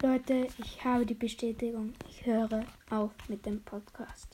Leute, ich habe die Bestätigung. Ich höre auf mit dem Podcast.